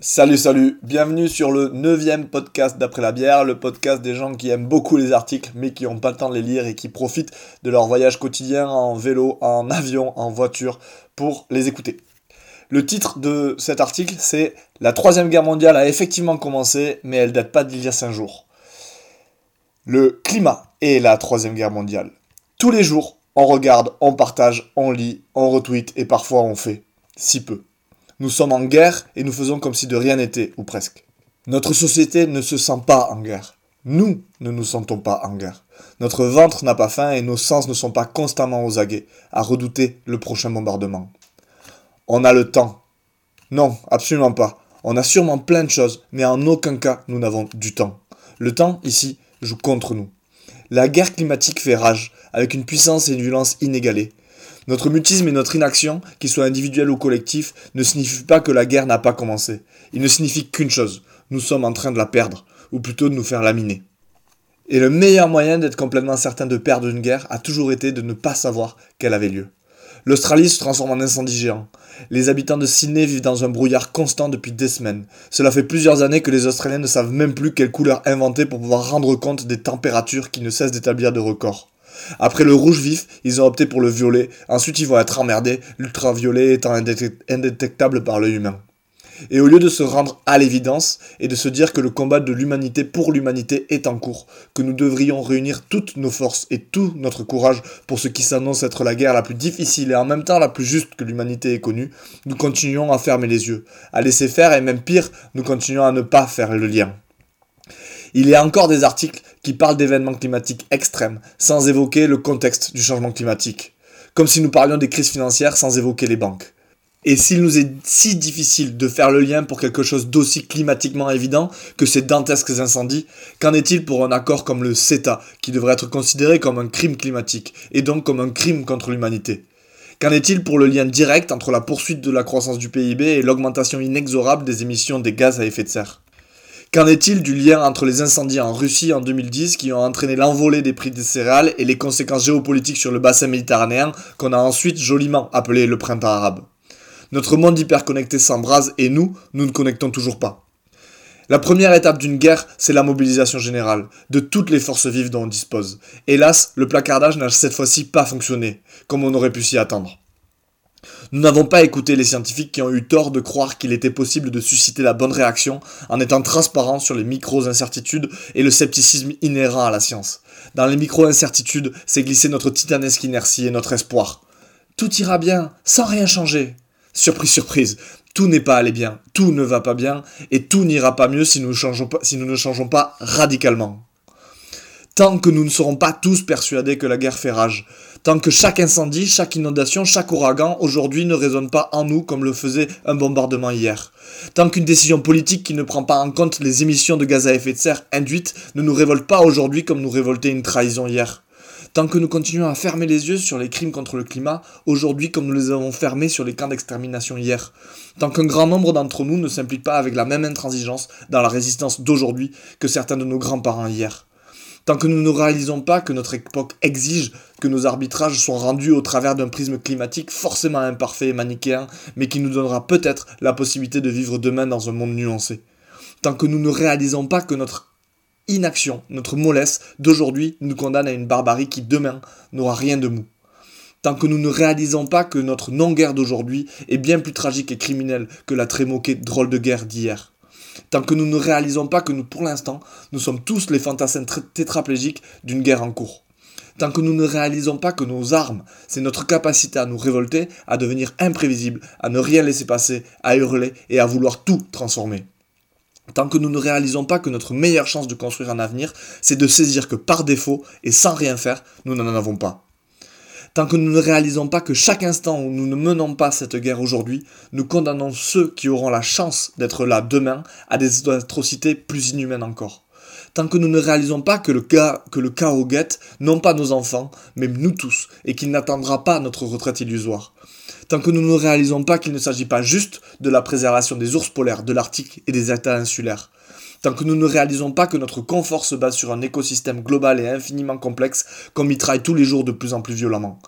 Salut, salut, bienvenue sur le neuvième podcast d'après la bière, le podcast des gens qui aiment beaucoup les articles mais qui n'ont pas le temps de les lire et qui profitent de leur voyage quotidien en vélo, en avion, en voiture pour les écouter. Le titre de cet article c'est La troisième guerre mondiale a effectivement commencé mais elle date pas d'il y a cinq jours. Le climat et la troisième guerre mondiale. Tous les jours, on regarde, on partage, on lit, on retweet et parfois on fait si peu. Nous sommes en guerre et nous faisons comme si de rien n'était, ou presque. Notre société ne se sent pas en guerre. Nous ne nous sentons pas en guerre. Notre ventre n'a pas faim et nos sens ne sont pas constamment aux aguets, à redouter le prochain bombardement. On a le temps. Non, absolument pas. On a sûrement plein de choses, mais en aucun cas nous n'avons du temps. Le temps, ici, joue contre nous. La guerre climatique fait rage, avec une puissance et une violence inégalées. Notre mutisme et notre inaction, qu'ils soient individuels ou collectifs, ne signifient pas que la guerre n'a pas commencé. Il ne signifie qu'une chose, nous sommes en train de la perdre, ou plutôt de nous faire laminer. Et le meilleur moyen d'être complètement certain de perdre une guerre a toujours été de ne pas savoir qu'elle avait lieu. L'Australie se transforme en incendie géant. Les habitants de Sydney vivent dans un brouillard constant depuis des semaines. Cela fait plusieurs années que les Australiens ne savent même plus quelle couleur inventer pour pouvoir rendre compte des températures qui ne cessent d'établir de records. Après le rouge vif, ils ont opté pour le violet. Ensuite, ils vont être emmerdés, l'ultraviolet étant indétectable par l'œil humain. Et au lieu de se rendre à l'évidence et de se dire que le combat de l'humanité pour l'humanité est en cours, que nous devrions réunir toutes nos forces et tout notre courage pour ce qui s'annonce être la guerre la plus difficile et en même temps la plus juste que l'humanité ait connue, nous continuons à fermer les yeux, à laisser faire et même pire, nous continuons à ne pas faire le lien. Il y a encore des articles qui parlent d'événements climatiques extrêmes, sans évoquer le contexte du changement climatique. Comme si nous parlions des crises financières sans évoquer les banques. Et s'il nous est si difficile de faire le lien pour quelque chose d'aussi climatiquement évident que ces dantesques incendies, qu'en est-il pour un accord comme le CETA, qui devrait être considéré comme un crime climatique, et donc comme un crime contre l'humanité? Qu'en est-il pour le lien direct entre la poursuite de la croissance du PIB et l'augmentation inexorable des émissions des gaz à effet de serre? Qu'en est-il du lien entre les incendies en Russie en 2010 qui ont entraîné l'envolée des prix des céréales et les conséquences géopolitiques sur le bassin méditerranéen qu'on a ensuite joliment appelé le printemps arabe? Notre monde hyperconnecté s'embrase et nous, nous ne connectons toujours pas. La première étape d'une guerre, c'est la mobilisation générale, de toutes les forces vives dont on dispose. Hélas, le placardage n'a cette fois-ci pas fonctionné, comme on aurait pu s'y attendre. Nous n'avons pas écouté les scientifiques qui ont eu tort de croire qu'il était possible de susciter la bonne réaction en étant transparent sur les micro-incertitudes et le scepticisme inhérent à la science. Dans les micro-incertitudes, c'est glisser notre titanesque inertie et notre espoir. Tout ira bien, sans rien changer. Surprise, surprise, tout n'est pas allé bien, tout ne va pas bien, et tout n'ira pas mieux si nous ne changeons pas radicalement. Tant que nous ne serons pas tous persuadés que la guerre fait rage, tant que chaque incendie, chaque inondation, chaque ouragan aujourd'hui ne résonne pas en nous comme le faisait un bombardement hier. Tant qu'une décision politique qui ne prend pas en compte les émissions de gaz à effet de serre induites ne nous révolte pas aujourd'hui comme nous révoltait une trahison hier. Tant que nous continuons à fermer les yeux sur les crimes contre le climat, aujourd'hui comme nous les avons fermés sur les camps d'extermination hier. Tant qu'un grand nombre d'entre nous ne s'implique pas avec la même intransigeance dans la résistance d'aujourd'hui que certains de nos grands-parents hier. Tant que nous ne réalisons pas que notre époque exige que nos arbitrages soient rendus au travers d'un prisme climatique forcément imparfait et manichéen, mais qui nous donnera peut-être la possibilité de vivre demain dans un monde nuancé. Tant que nous ne réalisons pas que notre inaction, notre mollesse d'aujourd'hui nous condamne à une barbarie qui demain n'aura rien de mou. Tant que nous ne réalisons pas que notre non-guerre d'aujourd'hui est bien plus tragique et criminelle que la très moquée drôle de guerre d'hier tant que nous ne réalisons pas que nous, pour l'instant, nous sommes tous les fantassins tétraplégiques d'une guerre en cours. Tant que nous ne réalisons pas que nos armes, c'est notre capacité à nous révolter, à devenir imprévisibles, à ne rien laisser passer, à hurler et à vouloir tout transformer. Tant que nous ne réalisons pas que notre meilleure chance de construire un avenir, c'est de saisir que par défaut et sans rien faire, nous n'en avons pas. Tant que nous ne réalisons pas que chaque instant où nous ne menons pas cette guerre aujourd'hui, nous condamnons ceux qui auront la chance d'être là demain à des atrocités plus inhumaines encore. Tant que nous ne réalisons pas que le, que le chaos guette, non pas nos enfants, mais nous tous, et qu'il n'attendra pas notre retraite illusoire. Tant que nous ne réalisons pas qu'il ne s'agit pas juste de la préservation des ours polaires, de l'Arctique et des États insulaires, Tant que nous ne réalisons pas que notre confort se base sur un écosystème global et infiniment complexe qu'on mitraille tous les jours de plus en plus violemment.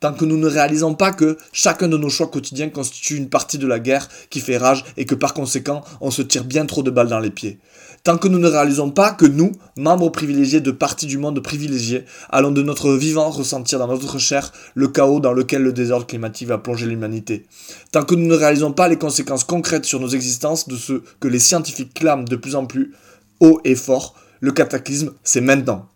tant que nous ne réalisons pas que chacun de nos choix quotidiens constitue une partie de la guerre qui fait rage et que par conséquent on se tire bien trop de balles dans les pieds. Tant que nous ne réalisons pas que nous, membres privilégiés de parties du monde privilégiés, allons de notre vivant ressentir dans notre chair le chaos dans lequel le désordre climatique va plonger l'humanité. Tant que nous ne réalisons pas les conséquences concrètes sur nos existences de ce que les scientifiques clament de plus en plus haut et fort, le cataclysme, c'est maintenant.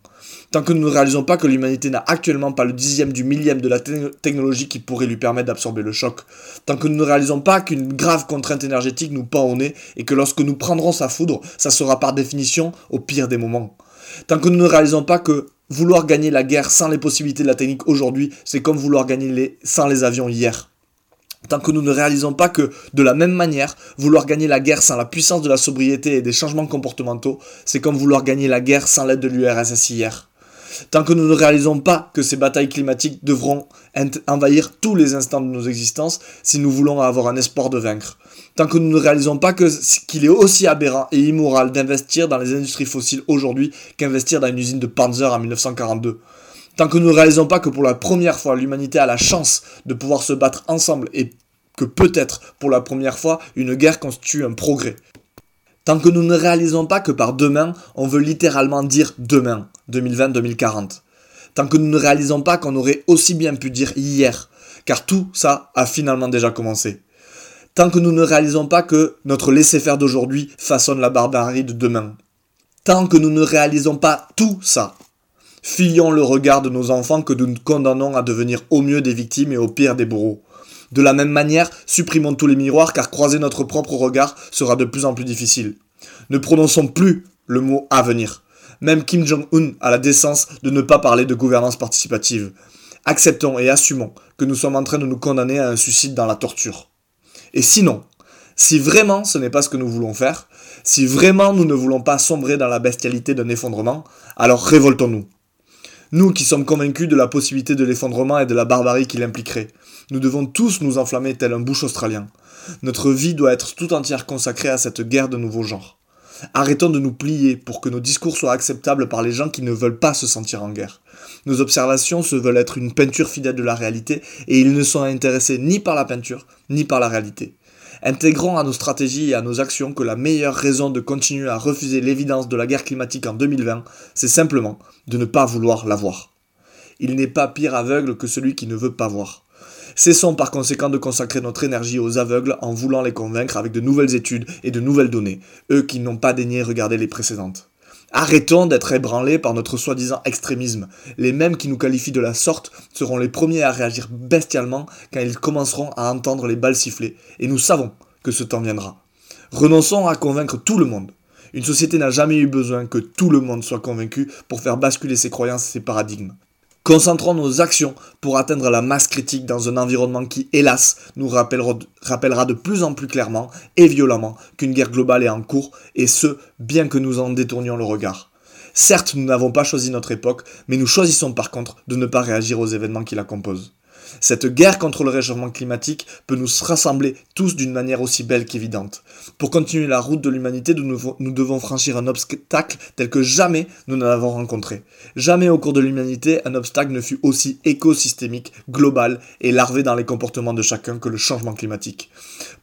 Tant que nous ne réalisons pas que l'humanité n'a actuellement pas le dixième du millième de la technologie qui pourrait lui permettre d'absorber le choc. Tant que nous ne réalisons pas qu'une grave contrainte énergétique nous pend au nez et que lorsque nous prendrons sa foudre, ça sera par définition au pire des moments. Tant que nous ne réalisons pas que vouloir gagner la guerre sans les possibilités de la technique aujourd'hui, c'est comme vouloir gagner les, sans les avions hier. Tant que nous ne réalisons pas que, de la même manière, vouloir gagner la guerre sans la puissance de la sobriété et des changements comportementaux, c'est comme vouloir gagner la guerre sans l'aide de l'URSS hier. Tant que nous ne réalisons pas que ces batailles climatiques devront envahir tous les instants de nos existences si nous voulons avoir un espoir de vaincre. Tant que nous ne réalisons pas qu'il est aussi aberrant et immoral d'investir dans les industries fossiles aujourd'hui qu'investir dans une usine de Panzer en 1942. Tant que nous ne réalisons pas que pour la première fois l'humanité a la chance de pouvoir se battre ensemble et que peut-être pour la première fois une guerre constitue un progrès. Tant que nous ne réalisons pas que par demain, on veut littéralement dire demain, 2020-2040. Tant que nous ne réalisons pas qu'on aurait aussi bien pu dire hier, car tout ça a finalement déjà commencé. Tant que nous ne réalisons pas que notre laisser-faire d'aujourd'hui façonne la barbarie de demain. Tant que nous ne réalisons pas tout ça, fuyons le regard de nos enfants que nous condamnons à devenir au mieux des victimes et au pire des bourreaux. De la même manière, supprimons tous les miroirs car croiser notre propre regard sera de plus en plus difficile. Ne prononçons plus le mot avenir. Même Kim Jong-un a la décence de ne pas parler de gouvernance participative. Acceptons et assumons que nous sommes en train de nous condamner à un suicide dans la torture. Et sinon, si vraiment ce n'est pas ce que nous voulons faire, si vraiment nous ne voulons pas sombrer dans la bestialité d'un effondrement, alors révoltons-nous. Nous qui sommes convaincus de la possibilité de l'effondrement et de la barbarie qu'il impliquerait, nous devons tous nous enflammer tel un bouche australien. Notre vie doit être tout entière consacrée à cette guerre de nouveau genre. Arrêtons de nous plier pour que nos discours soient acceptables par les gens qui ne veulent pas se sentir en guerre. Nos observations se veulent être une peinture fidèle de la réalité et ils ne sont intéressés ni par la peinture ni par la réalité. Intégrons à nos stratégies et à nos actions que la meilleure raison de continuer à refuser l'évidence de la guerre climatique en 2020, c'est simplement de ne pas vouloir la voir. Il n'est pas pire aveugle que celui qui ne veut pas voir. Cessons par conséquent de consacrer notre énergie aux aveugles en voulant les convaincre avec de nouvelles études et de nouvelles données, eux qui n'ont pas daigné regarder les précédentes. Arrêtons d'être ébranlés par notre soi-disant extrémisme. Les mêmes qui nous qualifient de la sorte seront les premiers à réagir bestialement quand ils commenceront à entendre les balles siffler. Et nous savons que ce temps viendra. Renonçons à convaincre tout le monde. Une société n'a jamais eu besoin que tout le monde soit convaincu pour faire basculer ses croyances et ses paradigmes. Concentrons nos actions pour atteindre la masse critique dans un environnement qui, hélas, nous rappellera, de plus en plus clairement et violemment qu'une guerre globale est en cours, et ce, bien que nous en détournions le regard. Certes, nous n'avons pas choisi notre époque, mais nous choisissons par contre de ne pas réagir aux événements qui la composent. Cette guerre contre le réchauffement climatique peut nous rassembler tous d'une manière aussi belle qu'évidente. Pour continuer la route de l'humanité, nous devons franchir un obstacle tel que jamais nous n'en avons rencontré. Jamais au cours de l'humanité, un obstacle ne fut aussi écosystémique, global et larvé dans les comportements de chacun que le changement climatique.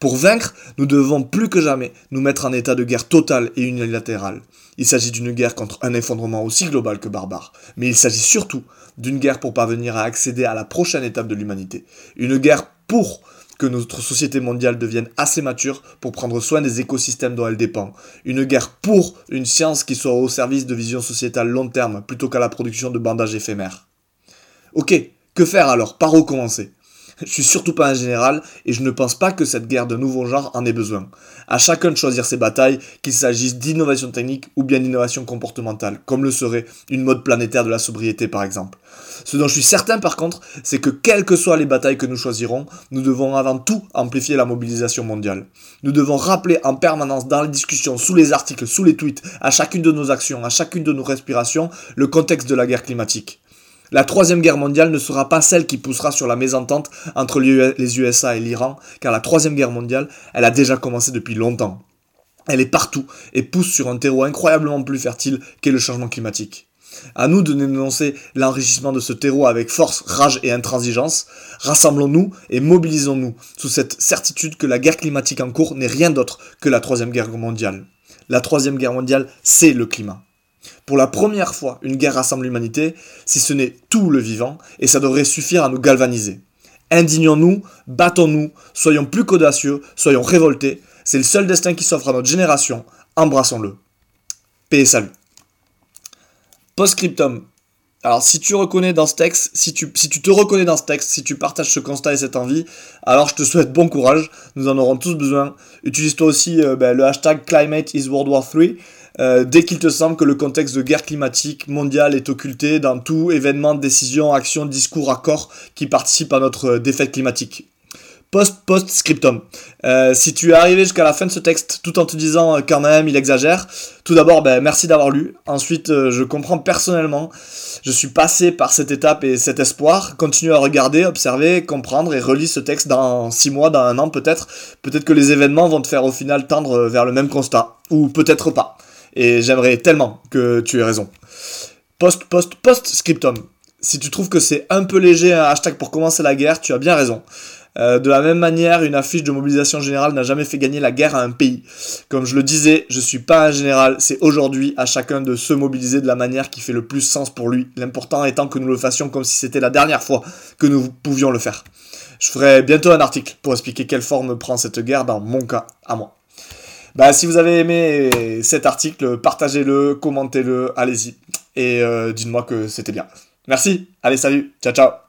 Pour vaincre, nous devons plus que jamais nous mettre en état de guerre totale et unilatérale. Il s'agit d'une guerre contre un effondrement aussi global que barbare, mais il s'agit surtout d'une guerre pour parvenir à accéder à la prochaine étape de l'humanité. Une guerre pour que notre société mondiale devienne assez mature pour prendre soin des écosystèmes dont elle dépend. Une guerre pour une science qui soit au service de vision sociétale long terme plutôt qu'à la production de bandages éphémères. Ok, que faire alors? Par où commencer? Je suis surtout pas un général et je ne pense pas que cette guerre de nouveau genre en ait besoin. À chacun de choisir ses batailles, qu'il s'agisse d'innovation technique ou bien d'innovation comportementale, comme le serait une mode planétaire de la sobriété par exemple. Ce dont je suis certain par contre, c'est que quelles que soient les batailles que nous choisirons, nous devons avant tout amplifier la mobilisation mondiale. Nous devons rappeler en permanence dans les discussions, sous les articles, sous les tweets, à chacune de nos actions, à chacune de nos respirations, le contexte de la guerre climatique. La troisième guerre mondiale ne sera pas celle qui poussera sur la mésentente entre les USA et l'Iran, car la troisième guerre mondiale, elle a déjà commencé depuis longtemps. Elle est partout et pousse sur un terreau incroyablement plus fertile qu'est le changement climatique. À nous de dénoncer l'enrichissement de ce terreau avec force, rage et intransigeance. Rassemblons-nous et mobilisons-nous sous cette certitude que la guerre climatique en cours n'est rien d'autre que la troisième guerre mondiale. La troisième guerre mondiale, c'est le climat. Pour la première fois, une guerre rassemble l'humanité, si ce n'est tout le vivant, et ça devrait suffire à nous galvaniser. Indignons-nous, battons-nous, soyons plus qu'audacieux, soyons révoltés. C'est le seul destin qui s'offre à notre génération. Embrassons-le. Paix et salut. Postscriptum. Alors si tu reconnais dans ce texte, si tu, te reconnais dans ce texte, si tu partages ce constat et cette envie, alors je te souhaite bon courage, nous en aurons tous besoin. Utilise toi aussi euh, ben, le hashtag Climate is World War 3 euh, dès qu'il te semble que le contexte de guerre climatique mondiale est occulté dans tout événement, décision, action, discours, accord qui participe à notre euh, défaite climatique. Post-post-scriptum. Euh, si tu es arrivé jusqu'à la fin de ce texte tout en te disant quand même il exagère, tout d'abord ben, merci d'avoir lu. Ensuite je comprends personnellement, je suis passé par cette étape et cet espoir. Continue à regarder, observer, comprendre et relis ce texte dans 6 mois, dans un an peut-être. Peut-être que les événements vont te faire au final tendre vers le même constat. Ou peut-être pas. Et j'aimerais tellement que tu aies raison. Post, post, post scriptum. Si tu trouves que c'est un peu léger un hashtag pour commencer la guerre, tu as bien raison. Euh, de la même manière, une affiche de mobilisation générale n'a jamais fait gagner la guerre à un pays. Comme je le disais, je suis pas un général, c'est aujourd'hui à chacun de se mobiliser de la manière qui fait le plus sens pour lui. L'important étant que nous le fassions comme si c'était la dernière fois que nous pouvions le faire. Je ferai bientôt un article pour expliquer quelle forme prend cette guerre dans mon cas à moi. Bah, si vous avez aimé cet article, partagez-le, commentez-le, allez-y. Et euh, dites-moi que c'était bien. Merci, allez salut, ciao ciao